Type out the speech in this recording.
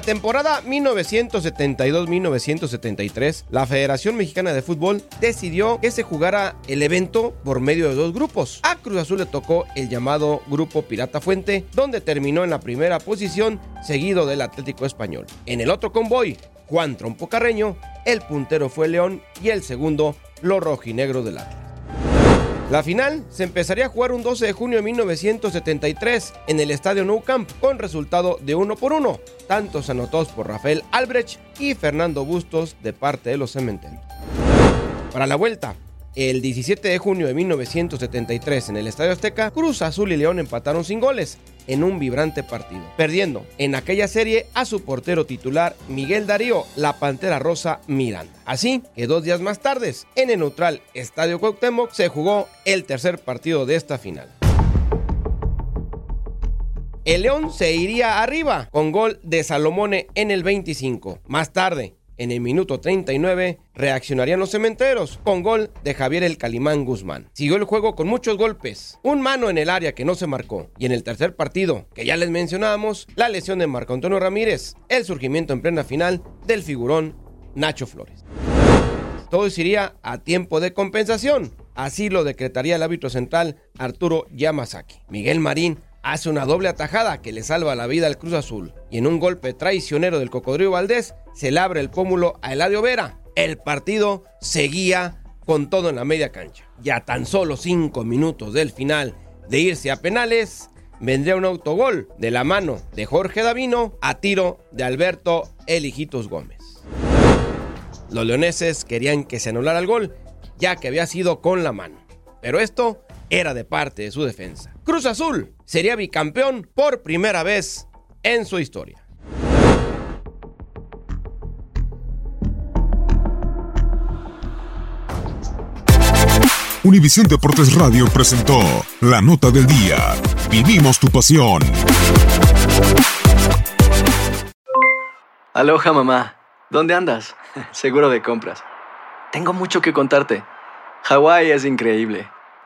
La temporada 1972-1973, la Federación Mexicana de Fútbol decidió que se jugara el evento por medio de dos grupos. A Cruz Azul le tocó el llamado Grupo Pirata Fuente, donde terminó en la primera posición, seguido del Atlético Español. En el otro convoy, Juan Trompo Carreño, el puntero fue León y el segundo, los rojinegros del Atlas. La final se empezaría a jugar un 12 de junio de 1973 en el estadio Nou Camp con resultado de uno por uno, tantos anotados por Rafael Albrecht y Fernando Bustos de parte de los cementerios. Para la vuelta, el 17 de junio de 1973 en el Estadio Azteca, Cruz Azul y León empataron sin goles en un vibrante partido, perdiendo en aquella serie a su portero titular Miguel Darío, la Pantera Rosa Miranda. Así que dos días más tarde, en el neutral Estadio Cuauhtémoc, se jugó el tercer partido de esta final. El León se iría arriba con gol de Salomone en el 25. Más tarde, en el minuto 39 reaccionarían los cementeros con gol de Javier el Calimán Guzmán. Siguió el juego con muchos golpes, un mano en el área que no se marcó y en el tercer partido, que ya les mencionábamos, la lesión de Marco Antonio Ramírez, el surgimiento en plena final del figurón Nacho Flores. Todo iría a tiempo de compensación, así lo decretaría el árbitro central Arturo Yamazaki. Miguel Marín hace una doble atajada que le salva la vida al Cruz Azul. Y en un golpe traicionero del Cocodrilo Valdés, se le abre el pómulo a Eladio Vera. El partido seguía con todo en la media cancha. Ya tan solo cinco minutos del final de irse a penales, vendría un autogol de la mano de Jorge Davino a tiro de Alberto Elijitos Gómez. Los leoneses querían que se anulara el gol, ya que había sido con la mano. Pero esto era de parte de su defensa. Cruz Azul sería bicampeón por primera vez en su historia. Univisión Deportes Radio presentó La Nota del Día. Vivimos tu pasión. Aloha mamá, ¿dónde andas? Seguro de compras. Tengo mucho que contarte. Hawái es increíble.